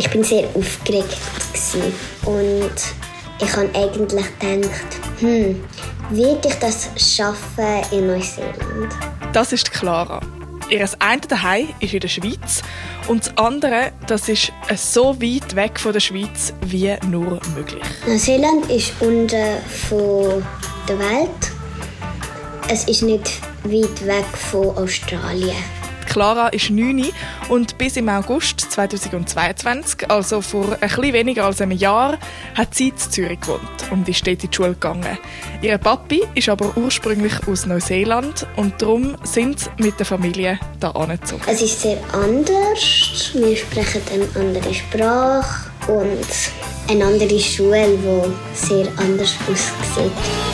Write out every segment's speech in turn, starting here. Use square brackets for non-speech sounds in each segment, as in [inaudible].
Ich bin sehr aufgeregt gewesen. und ich habe eigentlich gedacht, hm, werde ich das schaffen in Neuseeland? Das ist Clara. Ihr eine daheim ist in der Schweiz und das andere, das ist so weit weg von der Schweiz wie nur möglich. Neuseeland ist unten von der Welt. Es ist nicht weit weg von Australien. Clara ist 9 und bis im August 2022, also vor ein bisschen weniger als einem Jahr, hat sie in Zürich gewohnt und ist dort in die Schule gegangen. Ihr Papi ist aber ursprünglich aus Neuseeland und darum sind sie mit der Familie hier angezogen. Es ist sehr anders. Wir sprechen eine andere Sprache und eine andere Schule, die sehr anders aussieht.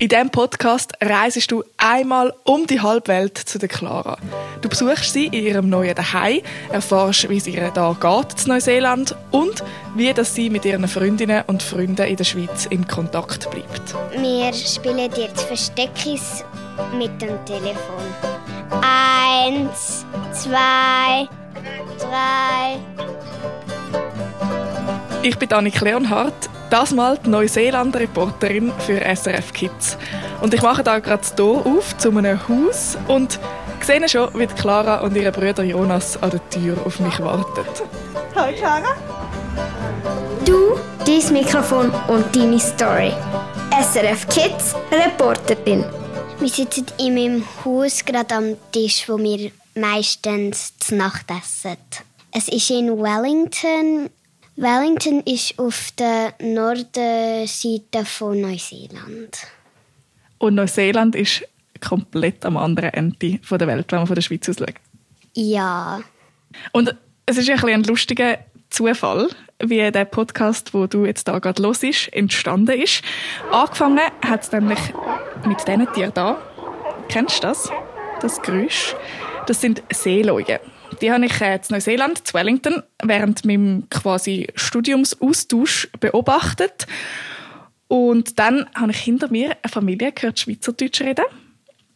In diesem Podcast reisest du einmal um die Halbwelt zu der Clara. Du besuchst sie in ihrem neuen Zuhause, erfährst, wie es ihr da geht in Neuseeland und wie dass sie mit ihren Freundinnen und Freunden in der Schweiz in Kontakt bleibt. Wir spielen jetzt Versteckis mit dem Telefon. Eins, zwei, drei. Ich bin Annik Leonhardt das mal die Neuseeland-Reporterin für SRF Kids. Und ich mache da gerade hier auf zu einem Haus und sehe schon, wie Clara und ihre Brüder Jonas an der Tür auf mich warten. Hallo Clara. Du, dein Mikrofon und deine Story. SRF Kids, Reporterin. Wir sitzen in meinem Haus gerade am Tisch, wo wir meistens zu Nacht essen. Es ist in Wellington Wellington ist auf der Nordseite von Neuseeland. Und Neuseeland ist komplett am anderen Ende der Welt, wenn man von der Schweiz aus schaut. Ja. Und es ist ein, ein lustiger Zufall, wie der Podcast, wo du jetzt da gerade los ist, entstanden ist. Angefangen hat es nämlich mit diesen Tieren da. Kennst du das? Das Geräusch? Das sind Seeleute. Die habe ich äh, in Neuseeland, zu Wellington, während meinem quasi Studiumsaustausch beobachtet. Und dann habe ich hinter mir eine Familie gehört Schweizerdeutsch reden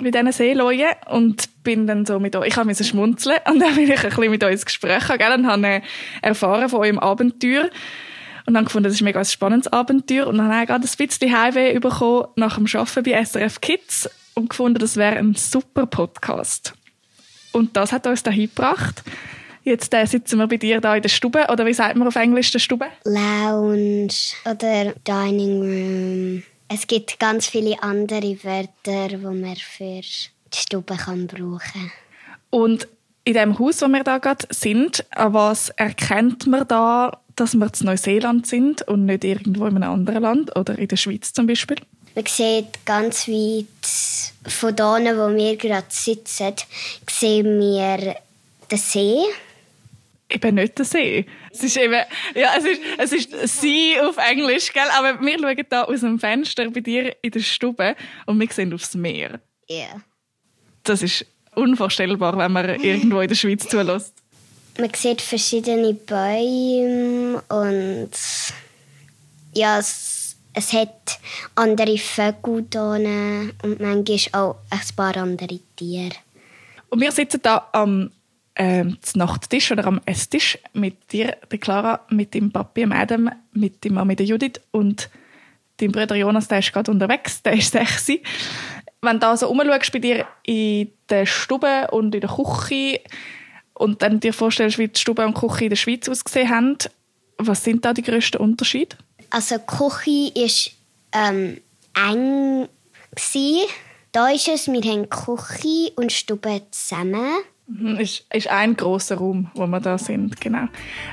mit diesen Seeleuten und bin dann so mit euch, ich habe schmunzeln und dann bin ich ein bisschen mit euch ins Gespräch gegangen und habe erfahren von eurem Abenteuer und dann gefunden, das ist ein mega spannendes Abenteuer und dann habe ich gerade ein bisschen Heimweh bekommen nach dem Arbeiten bei SRF Kids und gefunden, das wäre ein super Podcast. Und das hat uns dahin gebracht. Jetzt äh, sitzen wir bei dir da in der Stube, oder wie sagt man auf Englisch der Stube? Lounge oder Dining Room. Es gibt ganz viele andere Wörter, die man für die Stube kann brauchen kann. Und in dem Haus, wo wir da gerade sind, an was erkennt man da, dass wir in Neuseeland sind und nicht irgendwo in einem anderen Land oder in der Schweiz zum Beispiel? Man sieht ganz weit von da, wo wir gerade sitzen, sehen wir den See. Eben nicht den See. Es ist eben, ja, es ist, es ist See auf Englisch, gell? Aber wir schauen hier aus dem Fenster bei dir in der Stube und wir sehen aufs Meer. Ja. Yeah. Das ist unvorstellbar, wenn man irgendwo in der Schweiz zulässt. Man sieht verschiedene Bäume und ja, es es hat andere Vögel hier und manchmal auch ein paar andere Tiere. Und wir sitzen da am äh, Nachttisch oder am Esstisch mit dir, der Clara, mit dem Papi, dem Adam, mit dem Mami, der Judith und dein Bruder Jonas, der ist gerade unterwegs, der ist sexy. Wenn du da so rumschaust bei dir in der Stube und in der Küche und dann dir vorstellst, wie die Stube und die Küche in der Schweiz ausgesehen haben, was sind da die grössten Unterschiede? Also die Küche war ähm, eng. Gewesen. Da ist es, wir haben Küche und Stube zusammen. Mhm, ist, ist ein großer Raum, wo wir da sind, genau.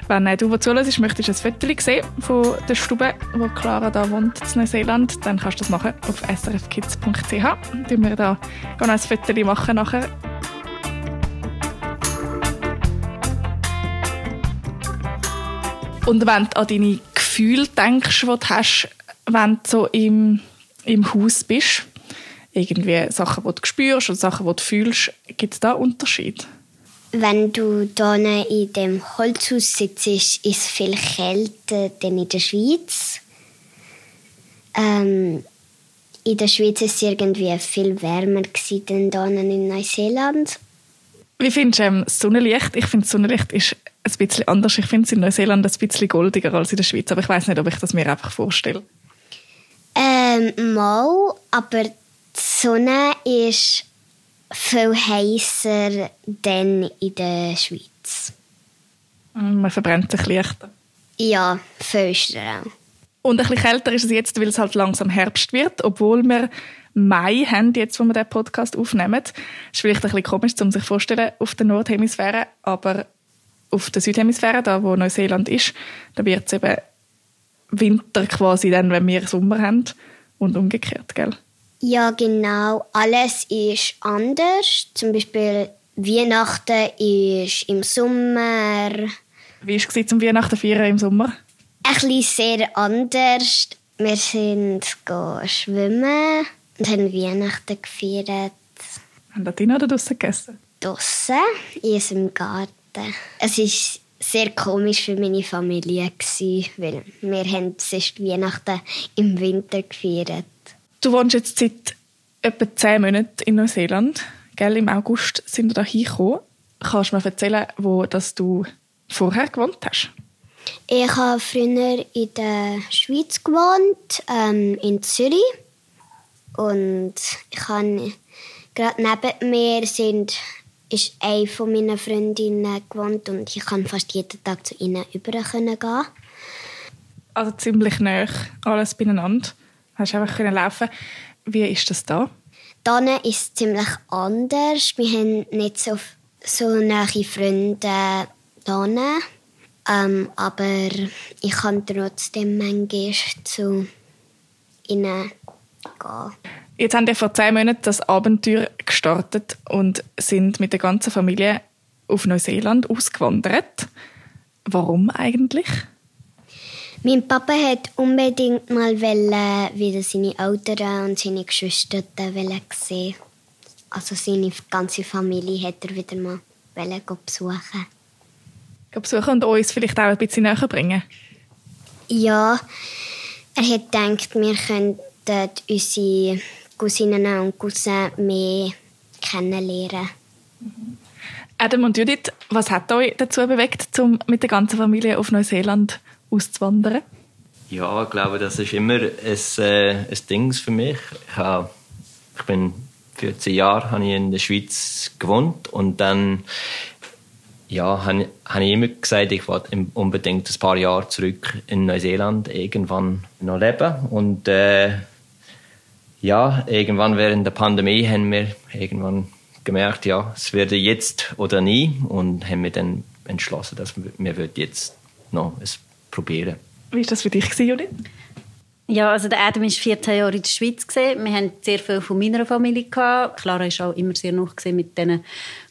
Wenn äh, du zuhörst, möchtest du ein Foto sehen von der Stube, wo Clara da wohnt in Neuseeland, dann kannst du das machen auf srfkids.ch. Dann wir da ein Foto machen nachher. Und wenn du an deine Gefühl denkst, die du hast, wenn du so im, im Haus bist? Irgendwie Sachen, die du spürst und Sachen, die du fühlst. Gibt es da Unterschied? Wenn du hier in dem Holzhaus sitzt, ist es viel kälter als in der Schweiz. Ähm, in der Schweiz ist es irgendwie viel wärmer dann in Neuseeland. Wie findest du ähm, das Sonnenlicht? Ich finde, Sonnenlicht ist ein bisschen anders. Ich finde es in Neuseeland ein bisschen goldiger als in der Schweiz, aber ich weiß nicht, ob ich das mir einfach vorstelle. Ähm, mal, aber die Sonne ist viel heißer denn in der Schweiz. Man verbrennt sich leichter. Ja, viel schneller. Und ein bisschen kälter ist es jetzt, weil es halt langsam Herbst wird, obwohl wir Mai haben, jetzt, wo wir den Podcast aufnehmen. Das ist vielleicht ein bisschen komisch, um sich vorzustellen, auf der Nordhemisphäre, aber auf der Südhemisphäre, da wo Neuseeland ist, da wird es eben Winter quasi dann, wenn wir Sommer haben und umgekehrt, gell? Ja, genau. Alles ist anders. Zum Beispiel Weihnachten ist im Sommer. Wie war es zum Weihnachten feiern im Sommer? Ein bisschen sehr anders. Wir sind schwimmen und haben Weihnachten gefeiert. Haben da drinnen oder draussen gegessen? Draussen, in unserem Garten. Es war sehr komisch für meine Familie, weil wir haben sonst Weihnachten im Winter gefeiert. Du wohnst jetzt seit etwa zehn Monaten in Neuseeland. Gell, Im August sind wir da hingekommen. Kannst du mir erzählen, wo das du vorher gewohnt hast? Ich habe früher in der Schweiz gewohnt, ähm, in Zürich. Und ich habe gerade neben mir sind, ist eine von meinen Freundinnen gewohnt und ich kann fast jeden Tag zu ihnen über gehen. Also ziemlich nah, alles beieinander. Hast einfach können laufen. Wie ist das da? Dann ist es ziemlich anders. Wir haben nicht so, so nahe Freunde hier. Ähm, aber ich kann trotzdem manchmal zu ihnen gehen. Jetzt haben wir vor zehn Monaten das Abenteuer gestartet und sind mit der ganzen Familie auf Neuseeland ausgewandert. Warum eigentlich? Mein Papa hat unbedingt mal wieder seine Eltern und seine Geschwister sehen. Also seine ganze Familie hat er wieder mal besuchen. Besuchen und uns vielleicht auch ein bisschen näher bringen? Ja, er hat gedacht, wir könnten unsere Cousinen und Cousins mehr kennenlernen. Adam und Judith, was hat euch dazu bewegt, um mit der ganzen Familie auf Neuseeland auszuwandern? Ja, ich glaube, das ist immer ein, äh, ein Ding für mich. Ich, habe, ich bin 14 Jahre habe ich in der Schweiz gewohnt und dann ja, habe, habe ich immer gesagt, ich wollte unbedingt ein paar Jahre zurück in Neuseeland irgendwann noch leben und äh, ja, irgendwann während der Pandemie haben wir irgendwann gemerkt, ja, es werde jetzt oder nie und haben wir dann entschlossen, dass wir, wir jetzt noch es probieren. Wie war das für dich, Judith? Ja, also der Adam war 14 Jahre in der Schweiz. Wir hatten sehr viel von meiner Familie. Clara war auch immer sehr noch mit diesen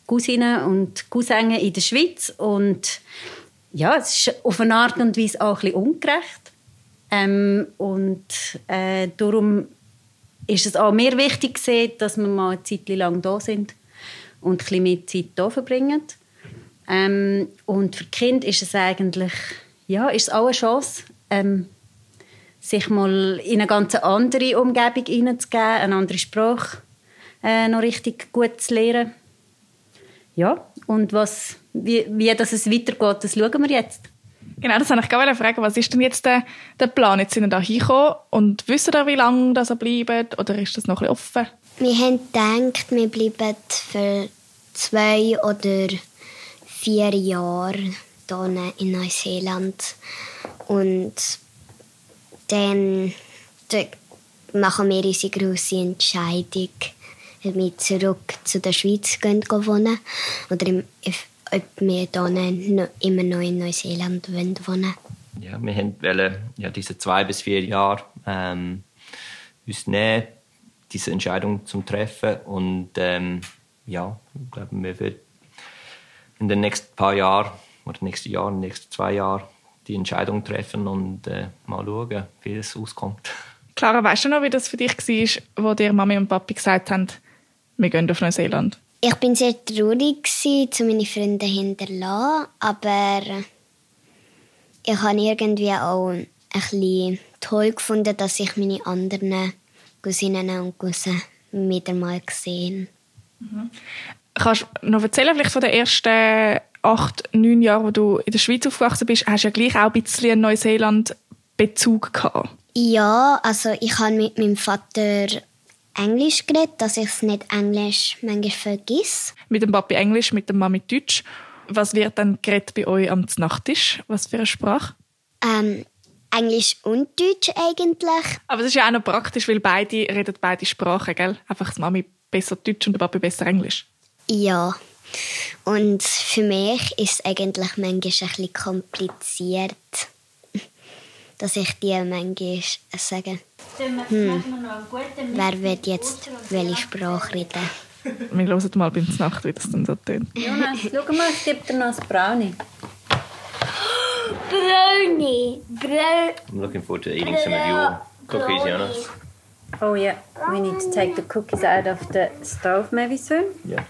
Cousinen und Cousinen in der Schweiz. Und ja, es ist auf eine Art und Weise auch ein bisschen ungerecht. Ähm, und äh, darum ist es auch mir wichtig, dass wir mal eine Zeit lang da sind und ein mehr Zeit hier verbringen. Ähm, und für Kind ist es eigentlich ja, ist es auch eine Chance, ähm, sich mal in eine ganz andere Umgebung hineinzugeben, eine andere Sprache äh, noch richtig gut zu lernen. Ja, und was, wie, wie das es weitergeht, das schauen wir jetzt. Genau, das wollte ich gerne fragen. Was ist denn jetzt der, der Plan? Jetzt sind wir da hingekommen und wissen wir, wie lange das bleiben oder ist das noch ein offen? Wir haben gedacht, wir bleiben für zwei oder vier Jahre hier in Neuseeland. Und dann machen wir unsere grosse Entscheidung, ob wir zurück zu der Schweiz gehen wohnen oder ob wir hier immer noch in Neuseeland wohnen Ja, wir wollten ja, diese zwei bis vier Jahre ähm, uns nehmen, diese Entscheidung zu treffen. Und ähm, ja, ich glaube, wir werden in den nächsten paar Jahren oder nächste Jahr, in den nächsten zwei Jahren die Entscheidung treffen und äh, mal schauen, wie es auskommt. Clara, weißt du noch, wie das für dich war, wo dir Mami und Papi gesagt haben, wir gehen auf Neuseeland? Ich bin sehr traurig, zu meine Freunde hinterlassen, aber ich habe irgendwie auch ein bisschen toll gefunden, dass ich meine anderen Cousinen und Cousins wieder mal gesehen. Kannst du noch erzählen, vielleicht von den ersten acht, neun Jahren, wo du in der Schweiz aufgewachsen bist, hast du ja gleich auch ein bisschen einen Neuseeland-Bezug gehabt. Ja, also ich habe mit meinem Vater Englisch geredet, dass ich es nicht Englisch manchmal vergiss. Mit dem Papi Englisch, mit der Mami Deutsch. Was wird dann geredet bei euch am Nachttisch? Was für eine Sprache? Ähm, Englisch und Deutsch eigentlich. Aber das ist ja auch noch praktisch, weil beide reden beide Sprachen, gell? Einfach die Mami besser Deutsch und der Papi besser Englisch. Ja. Und für mich ist es eigentlich manchmal ein bisschen kompliziert, [laughs] dass ich dir manchmal sage, hm, wer wird jetzt welche Sprache reden. Wir hören mal beim Nacht, wie das dann so tönt. Jonas, schau mal, ich gebe dir noch ein Brownie. Brownie. Bro I'm looking forward to eating some of your cookies, Jonas. Oh yeah, we need to take the cookies out of the stove maybe soon. Yeah.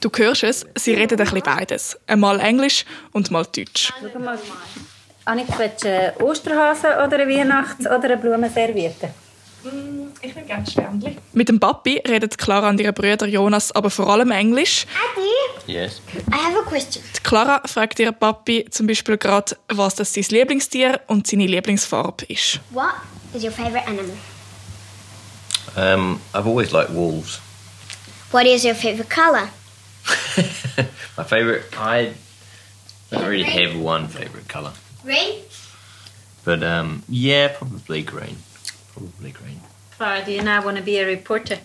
Du hörst es, sie reden ein bisschen beides. Einmal Englisch und mal Deutsch. Schau mal. Annik, willst du einen Osterhasen oder eine Weihnachts- oder eine Blumenserviette? Ich will gerne Sternchen. Mit dem Papi redet Clara und ihre Brüder Jonas aber vor allem Englisch. Daddy, Yes. I have a question. Die Clara fragt ihren Papi zum Beispiel gerade, was das sein Lieblingstier und seine Lieblingsfarbe ist. What is your favorite animal? Um, I've always liked wolves. What is your favorite color? [laughs] My favourite, I don't really have one favourite colour. Green. But um, yeah, probably green. Probably green. Clara, do you now want to be a reporter?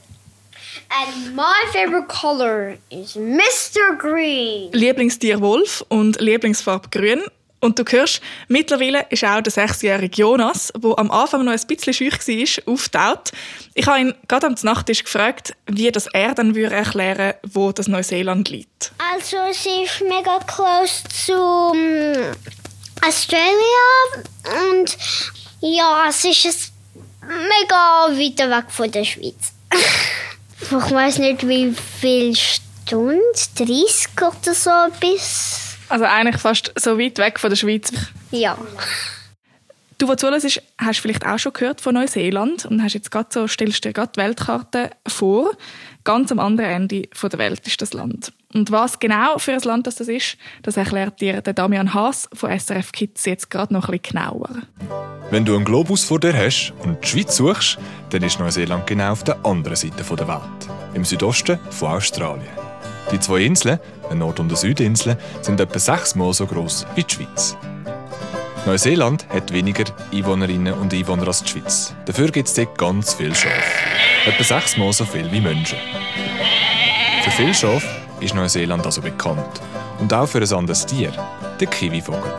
And my favorite color is Mr. Green. Lieblingstier Wolf und Lieblingsfarbe Grün. Und du hörst, mittlerweile ist auch der sechsjährige Jonas, der am Anfang noch ein bisschen schüch war, auftaucht. Ich habe ihn gerade am Nachttisch gefragt, wie das er dann würde erklären wo das Neuseeland liegt. Also, es ist mega close zu um, Australia und ja, es ist es mega weit weg von der Schweiz. [laughs] ich weiß nicht, wie viel Stunden, 30 oder so bis. Also eigentlich fast so weit weg von der Schweiz. Ja. Du, der zuhörst, hast vielleicht auch schon gehört von Neuseeland und hast jetzt gerade so, stellst dir gerade die Weltkarte vor. Ganz am anderen Ende der Welt ist das Land. Und was genau für ein Land das ist, das erklärt dir der Damian Haas von SRF Kids jetzt gerade noch bisschen genauer. Wenn du einen Globus vor dir hast und die Schweiz suchst, dann ist Neuseeland genau auf der anderen Seite der Welt, im Südosten von Australien. Die zwei Inseln, eine Nord- und eine Südinsel, sind etwa sechsmal so groß wie die Schweiz. Neuseeland hat weniger Einwohnerinnen und Einwohner als die Schweiz. Dafür gibt es dort ganz viele Schafe. Etwa sechsmal so viel wie Menschen. Für viele Schafe ist Neuseeland also bekannt. Und auch für ein anderes Tier, der Kiwivogel.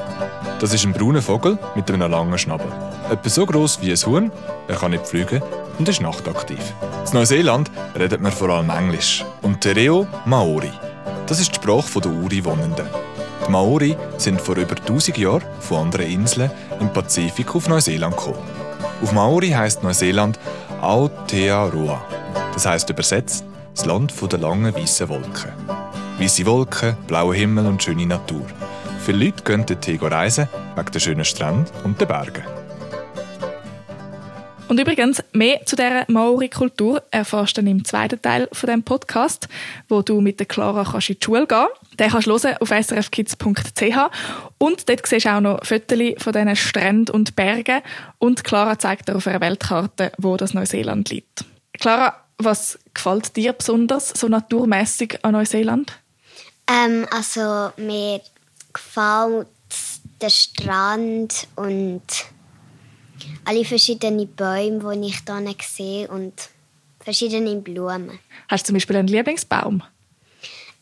Das ist ein brauner Vogel mit einem langen Schnabel. Etwa so groß wie ein Huhn, er kann nicht fliegen und ist nachtaktiv. In Neuseeland redet man vor allem Englisch und Te Reo Maori. Das ist die Sprache der Ureinwohnenden. Die Maori sind vor über 1000 Jahren von anderen Inseln im Pazifik auf Neuseeland gekommen. Auf Maori heißt Neuseeland Aotearoa. Das heißt übersetzt das Land der langen weißen Wolken. Weiße Wolken, blauer Himmel und schöne Natur. Viele Leute gehen dorthin reisen, wegen der schönen Strände und der Berge. Und übrigens, mehr zu dieser Maori-Kultur erfährst du im zweiten Teil von dem Podcast, wo du mit der Clara kannst in die Schule gehen Den kannst du hören auf srfkids.ch und dort siehst du auch noch Fotos von diesen Stränden und Bergen und Clara zeigt dir auf einer Weltkarte, wo das Neuseeland liegt. Clara, was gefällt dir besonders so naturmäßig an Neuseeland? Ähm, also, mir gefällt der Strand und alle verschiedenen Bäume, die ich hier sehe und verschiedene Blumen. Hast du zum Beispiel einen Lieblingsbaum?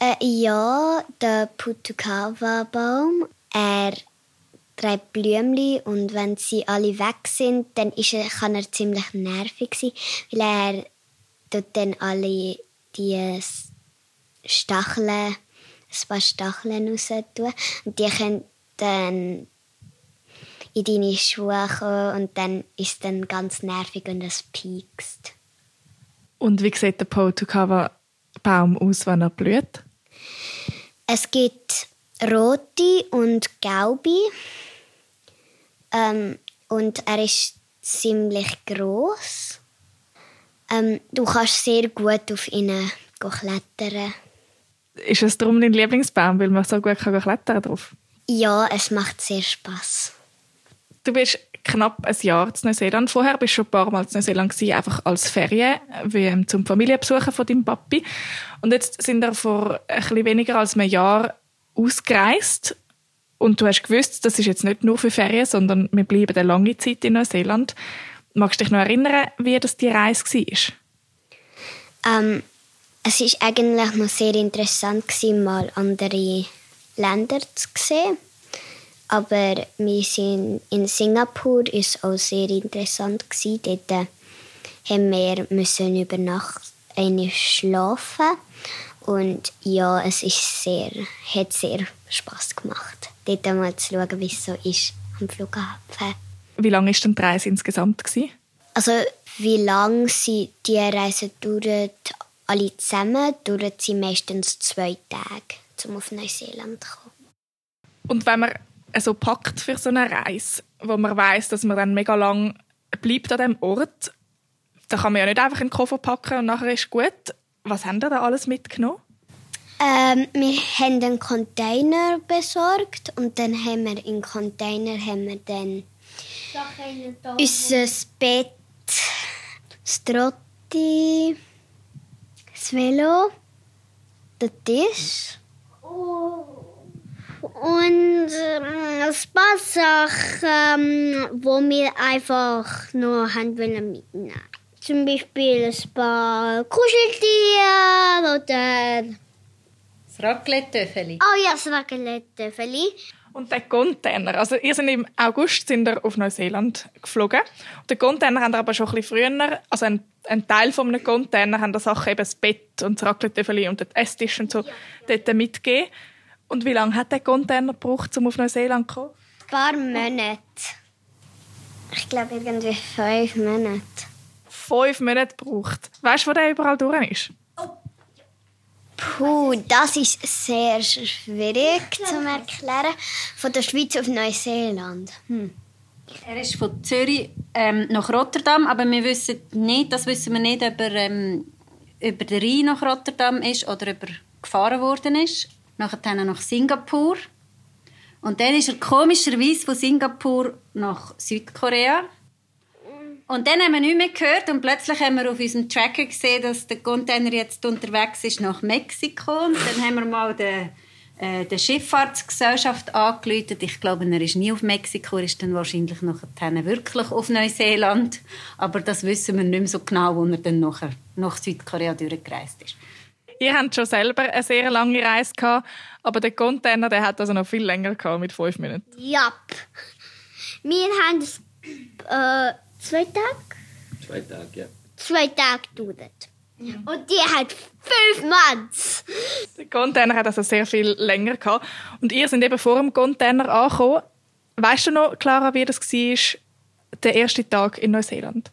Äh, ja, der Putukawa-Baum. Er trägt Blümchen und wenn sie alle weg sind, dann ist er, kann er ziemlich nervig sein, weil er tut dann alle die Stacheln, ein paar Stacheln raus tun und die können dann in deine Schuhe kommen und dann ist es dann ganz nervig und es piekst. Und wie sieht der Potokawa-Baum aus, wenn er blüht? Es gibt rote und gelbe. Ähm, und er ist ziemlich groß. Ähm, du kannst sehr gut auf ihnen klettern. Ist es darum dein Lieblingsbaum, weil man so gut kann klettern drauf? Ja, es macht sehr Spaß. Du bist knapp ein Jahr in Neuseeland. Vorher bist du schon ein paar Mal in Neuseeland gewesen, einfach als Ferien, wie ähm, zum Familienbesuchen von deinem Papi. Und jetzt sind wir vor ein bisschen weniger als einem Jahr ausgereist. Und du hast gewusst, das ist jetzt nicht nur für Ferien, sondern wir bleiben eine lange Zeit in Neuseeland. Magst du dich noch erinnern, wie das die Reise war? Ähm, es war eigentlich noch sehr interessant, mal andere Länder zu sehen. Aber wir sind in Singapur, ist auch sehr interessant. Dort äh, haben wir über Nacht eine schlafen und ja, es ist sehr, hat sehr Spaß gemacht, dort mal zu schauen, wie es so ist am Flughafen. Wie lange ist denn die Reise insgesamt gewesen? Also wie lange sie die Reise dauert, alle zusammen, dauert sie meistens zwei Tage, um auf Neuseeland zu kommen. Und wenn man so packt für so eine Reise, wo man weiß, dass man dann mega lang bleibt an dem Ort, da kann man ja nicht einfach einen Koffer packen und nachher ist gut. Was haben ihr da alles mitgenommen? Ähm, wir haben einen Container besorgt und dann haben wir im Container haben wir dann unser Bett, das Trotti, das Velo, den Tisch. Und ähm, ein paar Sachen, wo wir einfach nur haben mitnehmen. Zum Beispiel ein paar Kuscheltiere oder das Raclette-Töffeli. Oh ja, das Raclette-Töffeli. Und der Container, also ihr seid im August sind ihr auf Neuseeland geflogen. Und den Container haben aber schon ein bisschen früher, also ein, ein Teil von einem Container haben da Sachen eben das Bett und das Raclette-Töffeli und den Esstisch und so ja, ja. dort mitgegeben. Und wie lange hat der Container gebraucht, um auf Neuseeland zu kommen? Ein paar Monate. Ich glaube irgendwie fünf Monate. Fünf Monate gebraucht. Weißt du, wo der überall durch ist? Puh, das ist sehr schwierig zu erklären. Von der Schweiz auf Neuseeland. Hm. Er ist von Zürich ähm, nach Rotterdam, aber wir wissen nicht, das wissen wir nicht, ob er ähm, über den Rhein nach Rotterdam ist oder ob er gefahren worden ist nachher nach Singapur. Und dann ist er komischerweise von Singapur nach Südkorea. Und dann haben wir nicht mehr gehört und plötzlich haben wir auf unserem Tracker gesehen, dass der Container jetzt unterwegs ist nach Mexiko. Und dann haben wir mal den, äh, der Schifffahrtsgesellschaft angerufen. Ich glaube, er ist nie auf Mexiko, er ist dann wahrscheinlich nachher wirklich auf Neuseeland. Aber das wissen wir nicht mehr so genau, wo er dann nachher nach Südkorea durchgereist ist. Ihr habt schon selber eine sehr lange Reise gehabt, aber der Container der hat also noch viel länger gehabt, mit fünf Minuten. Ja. Wir haben es äh, zwei Tage? Zwei Tage, ja. Zwei Tage gedauert. Und die hat fünf Monats. Der Container hat also sehr viel länger gehabt. Und ihr seid eben vor dem Container angekommen. Weißt du noch, Clara, wie das war, der erste Tag in Neuseeland?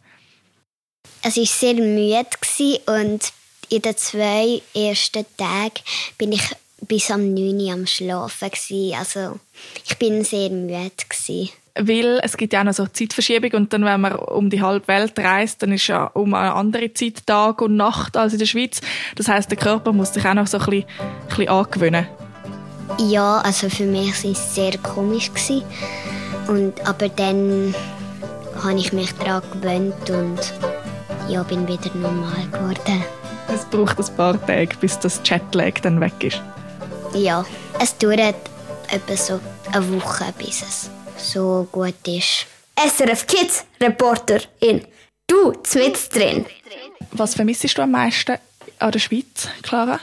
Es war sehr müde und in den zwei ersten Tagen bin ich bis am 9 Uhr am Schlafen. Also ich bin sehr müde. Gewesen. Weil es gibt ja auch noch so Zeitverschiebung und dann, wenn man um die halbe Welt reist, dann ist ja um eine andere Zeit Tag und Nacht als in der Schweiz. Das heißt, der Körper muss sich auch noch so ein bisschen, ein bisschen angewöhnen. Ja, also für mich war es sehr komisch. Gewesen. Und, aber dann habe ich mich daran gewöhnt und ja, bin wieder normal geworden. Es braucht ein paar Tage, bis das Chatlag dann weg ist. Ja, es dauert etwa so eine Woche, bis es so gut ist. SRF Kids Reporter in Du, mit drin. Was vermisst du am meisten an der Schweiz, Clara?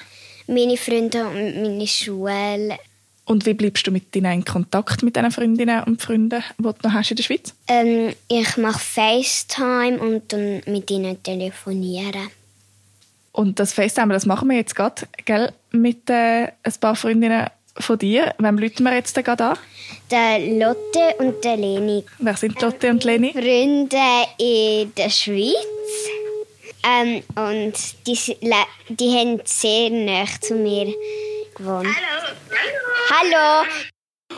Meine Freunde und meine Schule. Und wie bleibst du mit ihnen in Kontakt mit diesen Freundinnen und Freunden, die du noch hast in der Schweiz? Ähm, ich mache FaceTime und dann mit ihnen telefonieren. Und das FaceTime, das machen wir jetzt gerade, gell? Mit äh, ein paar Freundinnen von dir. Wem läuten wir jetzt gerade an? Der Lotte und der Leni. Wer sind Lotte und Leni? Freunde in der Schweiz. Ähm, und die, die haben sehr nah zu mir gewohnt. Hallo. Hallo.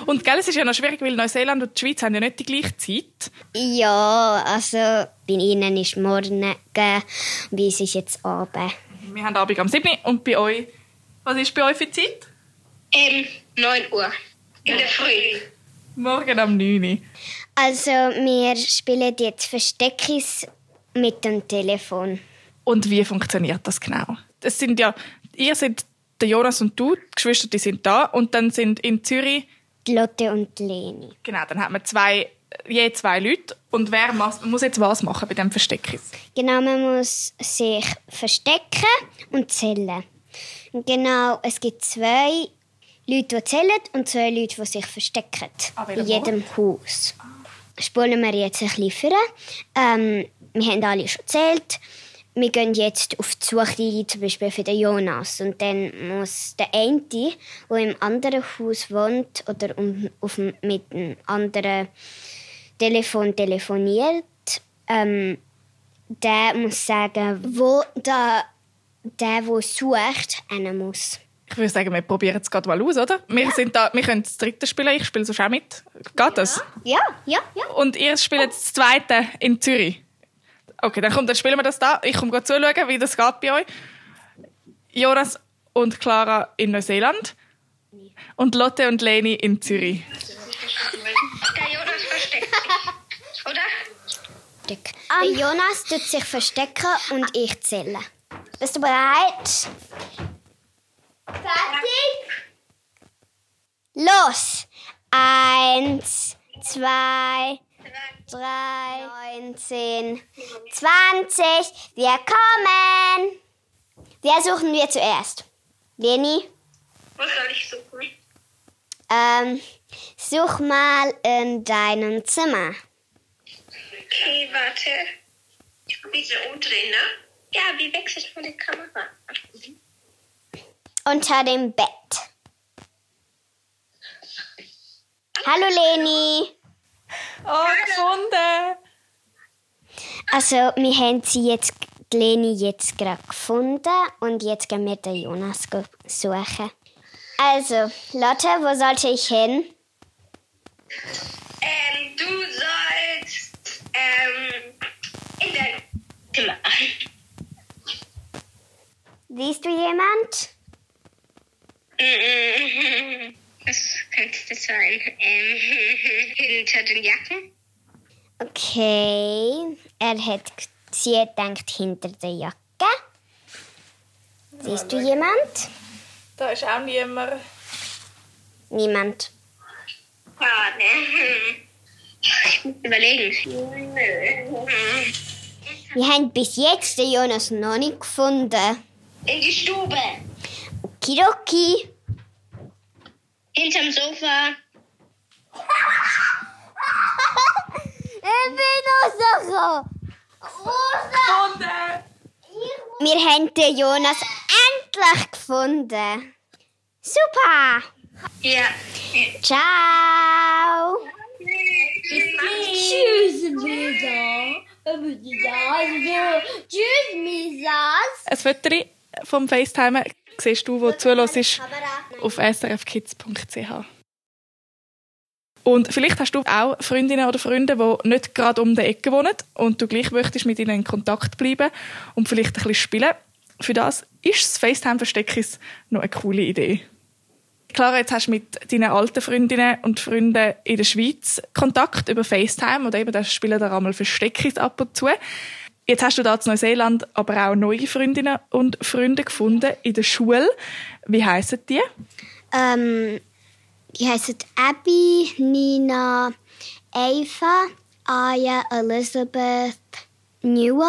Und gell, es ist ja noch schwierig, weil Neuseeland und die Schweiz haben ja nicht die gleiche Zeit. Ja, also bei ihnen ist morgen, bei uns ist jetzt Abend. Wir haben Abend am 7. und bei euch, was ist bei euch für Zeit? Ähm, 9 Uhr. In der Früh. Morgen am 9. Also wir spielen jetzt Versteckis mit dem Telefon. Und wie funktioniert das genau? Es sind ja, ihr seid der Jonas und du, die Geschwister, die sind da und dann sind in Zürich Die Lotte und die Leni. Genau, dann hat man zwei, je zwei Leute. Und wer mas- muss jetzt was machen bei dem Versteckis? Genau, man muss sich verstecken und zählen. Genau, es gibt zwei Leute, die zählen und zwei Leute, die sich verstecken. Ah, in jedem Haus. Spulen wir jetzt ein bisschen vor. Ähm, wir haben alle schon gezählt. Wir gehen jetzt auf die Suche, zum Beispiel für den Jonas. Und dann muss der eine, der im anderen Haus wohnt oder um, auf, mit einem anderen Telefon telefoniert, ähm, der muss sagen, wo der, der, der sucht, hin muss. Ich würde sagen, wir probieren es gerade mal aus, oder? Wir, sind da, wir können das dritte spielen, ich spiele sonst auch mit. Geht das? Ja, ja, ja. Und ihr spielt das zweite in Zürich. Okay, dann, kommt, dann spielen wir das da. Ich komme gerade zuschauen, wie das geht bei euch. Jonas und Clara in Neuseeland. Und Lotte und Leni in Zürich. Der Jonas versteckt sich. Oder? Dick. Der Jonas tut sich verstecken und ich zähle. Bist du bereit? Fertig? Los! Eins, zwei, drei, neunzehn, zwanzig. Wir kommen! Wer suchen wir zuerst? Leni? Was soll ich suchen? Ähm, such mal in deinem Zimmer. Okay, warte. Ich muss mich so umdrehen, ne? Ja, wie wechselt von der Kamera? Unter dem Bett. Hallo Leni. Oh, gefunden! Also, wir haben sie jetzt, die Leni jetzt gerade gefunden und jetzt gehen wir den Jonas suchen. Also, Lotte, wo sollte ich hin? Ähm, du sollst, ähm, in dein Zimmer. Siehst du jemand? Was [laughs] könnte das sein? Ähm, [laughs] hinter den Jacken? Okay. Er hat, sie gedacht, hinter der Jacke. Siehst du jemand? Da ist auch niemand. Niemand. Ah, ne. Ich muss überlegen. Wir haben bis jetzt den Jonas noch nicht gefunden. In die Stube. Okidoki. Hinterm Sofa. [laughs] Ich bin Ursache. Gefunden! Wir haben den Jonas endlich gefunden. Super. Ja. Ciao. Tschüss. Tschüss, Misas. Ein Foto vom FaceTime siehst du, wo zuhörst, auf srfkids.ch. Und vielleicht hast du auch Freundinnen oder Freunde, die nicht gerade um die Ecke wohnen und du gleich möchtest mit ihnen in Kontakt bleiben und vielleicht ein bisschen spielen. Für das ist das FaceTime-Versteckis noch eine coole Idee. Klar, jetzt hast du mit deinen alten Freundinnen und Freunden in der Schweiz Kontakt über FaceTime oder eben, da spielen da einmal Versteckis ab und zu. Jetzt hast du da in Neuseeland aber auch neue Freundinnen und Freunde gefunden in der Schule. Wie heissen die? Ähm, die heißen Abby, Nina, Eva, Aya, Elizabeth, Newell.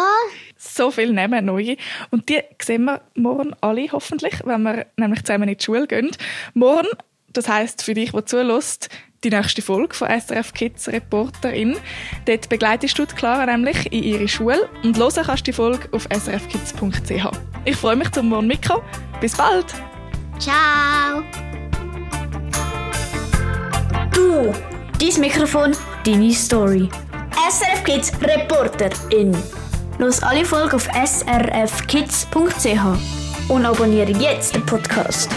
So viele Namen neue. Und die sehen wir morgen alle hoffentlich, wenn wir nämlich zusammen in die Schule gehen. Morgen, das heisst für dich, der zulässt, die nächste Folge von SRF Kids Reporterin. Dort begleitest du die Clara nämlich in ihre Schule und hören kannst du die Folge auf srfkids.ch. Ich freue mich zum morgen mitkommen. Bis bald! Ciao. Du, dein Mikrofon, deine Story. SRF Kids Reporterin. Los alle Folgen auf srfkids.ch und abonniere jetzt den Podcast.